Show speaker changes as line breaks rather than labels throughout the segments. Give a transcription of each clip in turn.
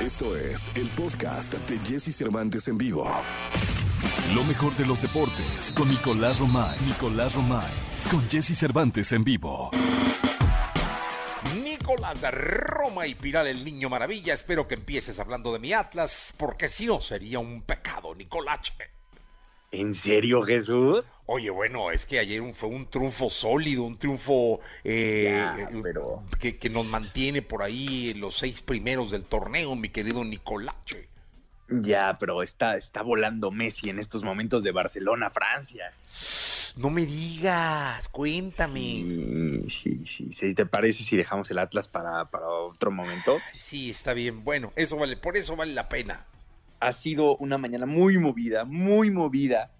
Esto es el podcast de Jesse Cervantes en vivo.
Lo mejor de los deportes con Nicolás Romay. Nicolás Romay. Con Jesse Cervantes en vivo.
Nicolás de Roma y Piral el Niño Maravilla. Espero que empieces hablando de mi Atlas, porque si no sería un pecado, Nicolache.
¿En serio, Jesús?
Oye, bueno, es que ayer fue un triunfo sólido, un triunfo eh,
Ya,
eh,
pero-
que, que nos mantiene por ahí los seis primeros del torneo, mi querido Nicolache.
Ya, pero está, está volando Messi en estos momentos de Barcelona, Francia.
No me digas, cuéntame.
Sí, sí, sí. sí. ¿Te parece si dejamos el Atlas para, para otro momento?
Sí, está bien. Bueno, eso vale, por eso vale la pena.
Ha sido una mañana muy movida, muy movida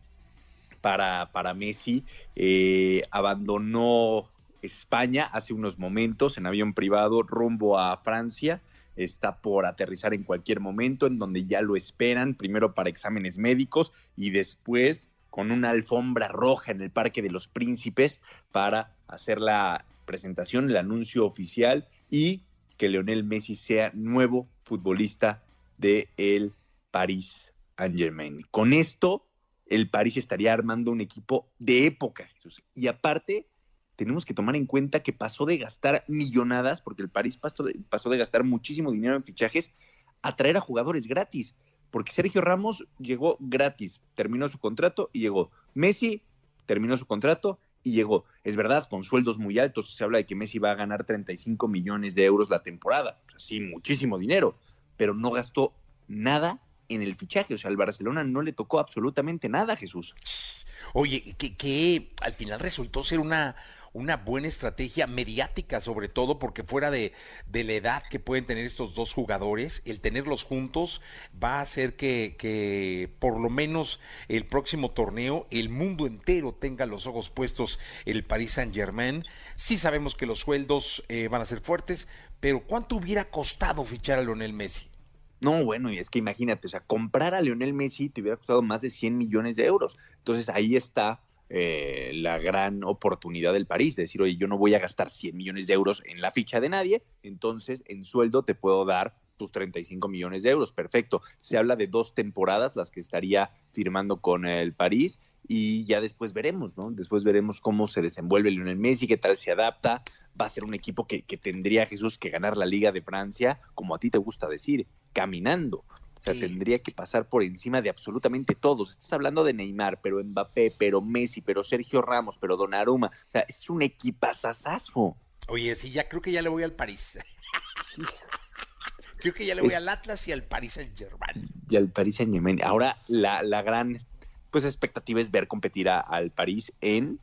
para, para Messi. Eh, abandonó España hace unos momentos en avión privado rumbo a Francia. Está por aterrizar en cualquier momento, en donde ya lo esperan, primero para exámenes médicos y después con una alfombra roja en el Parque de los Príncipes para hacer la presentación, el anuncio oficial y que Leonel Messi sea nuevo futbolista de París Saint-Germain. Con esto, el París estaría armando un equipo de época, Jesús. Y aparte, tenemos que tomar en cuenta que pasó de gastar millonadas, porque el París pasó de, gastar muchísimo dinero en fichajes, a traer a jugadores gratis. Porque Sergio Ramos llegó gratis, terminó su contrato y llegó. Messi terminó su contrato y llegó. Es verdad, con sueldos muy altos. Se habla de que Messi va a ganar 35 millones de euros la temporada. Sí, muchísimo dinero. Pero no gastó nada en el fichaje. O sea, al Barcelona no le tocó absolutamente nada, Jesús.
Oye, que, al final resultó ser una, una buena estrategia mediática, sobre todo porque fuera de, de la edad que pueden tener estos dos jugadores, el tenerlos juntos va a hacer que, que por lo menos el próximo torneo el mundo entero tenga los ojos puestos el Paris Saint Germain. Sí sabemos que los sueldos eh, van a ser fuertes, pero ¿cuánto hubiera costado fichar a Lionel Messi?
No, bueno, y es que imagínate, o sea, comprar a Lionel Messi te hubiera costado más de 100 millones de euros. Entonces ahí está eh, la gran oportunidad del París, de decir, oye, yo no voy a gastar 100 millones de euros en la ficha de nadie, entonces en sueldo te puedo dar tus 35 millones de euros. Perfecto. Se habla de dos temporadas las que estaría firmando con el París y ya después veremos, ¿no? Después veremos cómo se desenvuelve Lionel Messi, qué tal se adapta. Va a ser un equipo que, que tendría Jesús que ganar la Liga de Francia, como a ti te gusta decir, caminando. O sea,
Sí.
tendría que pasar por encima de absolutamente todos. Estás hablando de Neymar, pero Mbappé, pero Messi, pero Sergio Ramos, pero Donnarumma. O sea, es un equipazazazo.
Oye, sí, ya creo que ya le voy al París. creo que ya le voy
Es-
al Atlas y al Paris Saint Germain.
y al París Saint Germain. Ahora la, la gran pues expectativa es ver competir a- al París en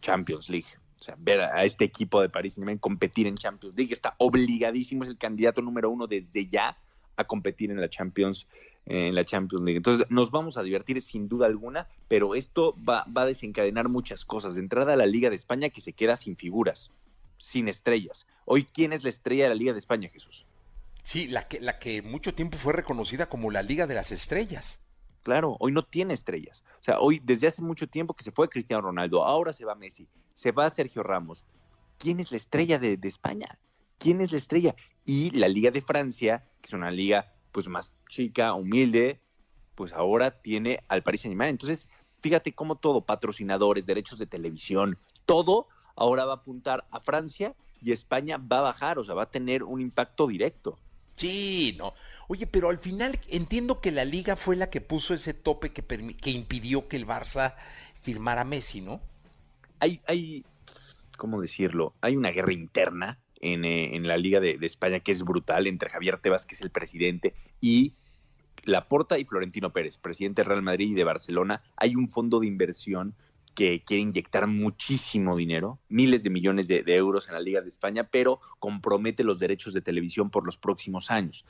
Champions League. O sea, ver a este equipo de París Saint Germain competir en Champions League. Está obligadísimo, es el candidato número uno desde ya a competir en la Champions, en la Champions League. Entonces nos vamos a divertir sin duda alguna, pero esto va, va a desencadenar muchas cosas. De entrada a la Liga de España que se queda sin figuras, sin estrellas. Hoy, ¿quién es la estrella de la Liga de España, Jesús?
Sí, la que, la que mucho tiempo fue reconocida como la Liga de las Estrellas.
Claro, hoy no tiene estrellas. O sea, hoy desde hace mucho tiempo que se fue Cristiano Ronaldo, ahora se va Messi, se va Sergio Ramos. ¿Quién es la estrella de, de España? ¿Quién es la estrella? Y la Liga de Francia, que es una liga pues más chica, humilde, pues ahora tiene al Paris Saint-Germain. Entonces, fíjate cómo todo, patrocinadores, derechos de televisión, todo ahora va a apuntar a Francia y España va a bajar, o sea, va a tener un impacto directo.
Sí, no. Oye, pero al final entiendo que la liga fue la que puso ese tope que, que impidió que el Barça firmara a Messi, ¿no?
hay, hay, ¿cómo decirlo? Hay una guerra interna en, eh, en la Liga de, de España que es brutal entre Javier Tebas, que es el presidente, y Laporta y Florentino Pérez, presidente de Real Madrid y de Barcelona. Hay un fondo de inversión que quiere inyectar muchísimo dinero, miles de millones de, euros en la Liga de España, pero compromete los derechos de televisión por los próximos años.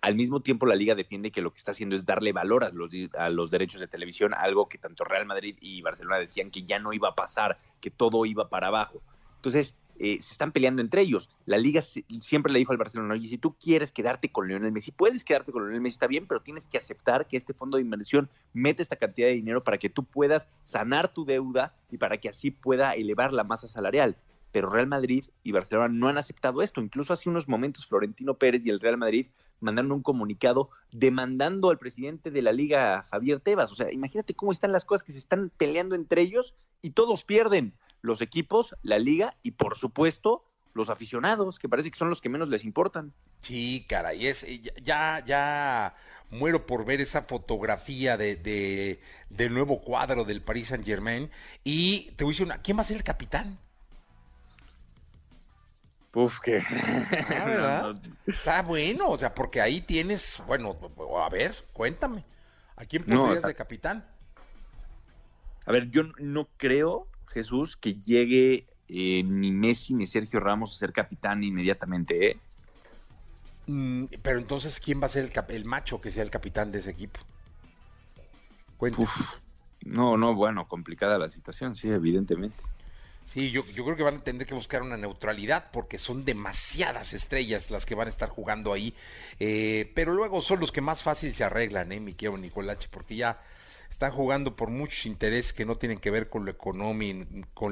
Al mismo tiempo, la liga defiende que lo que está haciendo es darle valor a los, a los derechos de televisión, algo que tanto Real Madrid y Barcelona decían que ya no iba a pasar, que todo iba para abajo. Entonces, eh, se están peleando entre ellos. La liga si- siempre le dijo al Barcelona, oye, si tú quieres quedarte con Lionel Messi, puedes quedarte con Lionel Messi, está bien, pero tienes que aceptar que este fondo de inversión mete esta cantidad de dinero para que tú puedas sanar tu deuda y para que así pueda elevar la masa salarial. pero Real Madrid y Barcelona no han aceptado esto. Incluso hace unos momentos Florentino Pérez y el Real Madrid mandaron un comunicado demandando al presidente de la liga, Javier Tebas. O sea, imagínate cómo están las cosas que se están peleando entre ellos y todos pierden. Los equipos, la liga y por supuesto los aficionados, que parece que son los que menos les importan.
Sí, caray, es, ya, ya muero por ver esa fotografía de, de, del nuevo cuadro del Paris Saint Germain. Y te voy a decir una, ¿quién va a ser el capitán?
Uf, que.
Ah, ¿verdad? Está bueno, o sea, porque ahí tienes, bueno, a ver, cuéntame. ¿A quién pondrías de capitán?
A ver, yo no creo, Jesús, que llegue eh, ni Messi ni Sergio Ramos a ser capitán inmediatamente, ¿eh?
Mm, pero entonces, ¿quién va a ser el, el, macho que sea el capitán de ese equipo?
Uf, no, no, bueno, complicada la situación, sí, evidentemente.
Sí, yo, yo creo que van a tener que buscar una neutralidad porque son demasiadas estrellas las que van a estar jugando ahí. Eh, pero luego son los que más fácil se arreglan, ¿eh, mi querido Nicolache? Porque ya están jugando por muchos intereses que no tienen que ver con lo, con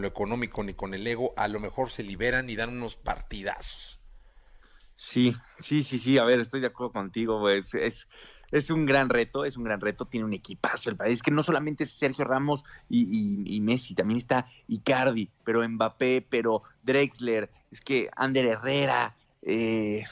lo económico ni con el ego. A lo mejor se liberan y dan unos partidazos.
Sí, sí, sí, sí. A ver, estoy de acuerdo contigo. Pues, es, es un gran reto, es un gran reto, tiene un equipazo el país, que no solamente es Sergio Ramos y, Messi, también está Icardi, pero Mbappé, pero Drexler, es que Ander Herrera, eh,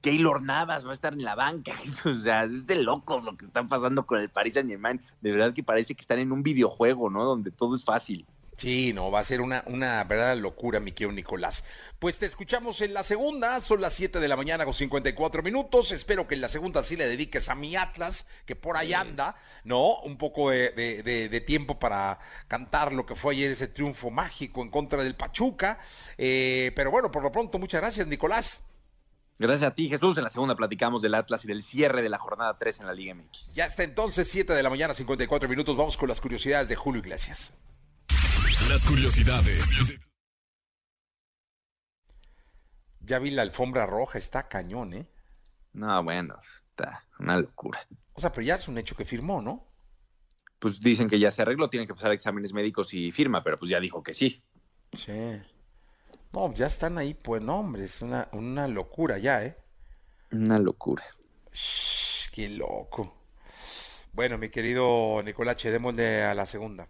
Keylor Navas va a estar en la banca, o sea, es de locos lo que están pasando con el Paris Saint Germain, de verdad que parece que están en un videojuego, ¿no? Donde todo es fácil.
Sí, no, va a ser una, una verdadera locura, mi querido Nicolás. Pues te escuchamos en la segunda, son las 7 de la mañana con 54 minutos. Espero que en la segunda sí le dediques a mi Atlas, que por ahí anda, ¿no? Un poco de, de, tiempo para cantar lo que fue ayer ese triunfo mágico en contra del Pachuca. Eh, pero bueno, por lo pronto, muchas gracias, Nicolás.
Gracias a ti, Jesús. En la segunda platicamos del Atlas y del cierre de la jornada 3 en la Liga MX.
Ya está entonces, 7 de la mañana, 54 minutos. Vamos con las curiosidades de Julio Iglesias.
Las curiosidades.
Ya vi la alfombra roja, está cañón, ¿eh?
No, bueno, está una locura.
O sea, pero ya es un hecho que firmó, ¿no?
Pues dicen que ya se arregló, tienen que pasar exámenes médicos y firma, pero pues ya dijo que sí.
Sí. No, ya están ahí, pues no, hombre, es una, una locura ya, ¿eh?
Una locura.
qué loco. Bueno, mi querido Nicolache, démosle a la segunda.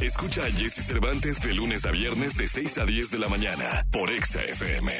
Escucha a Jesse Cervantes de lunes a viernes de 6 a 10 de la mañana por Exa FM.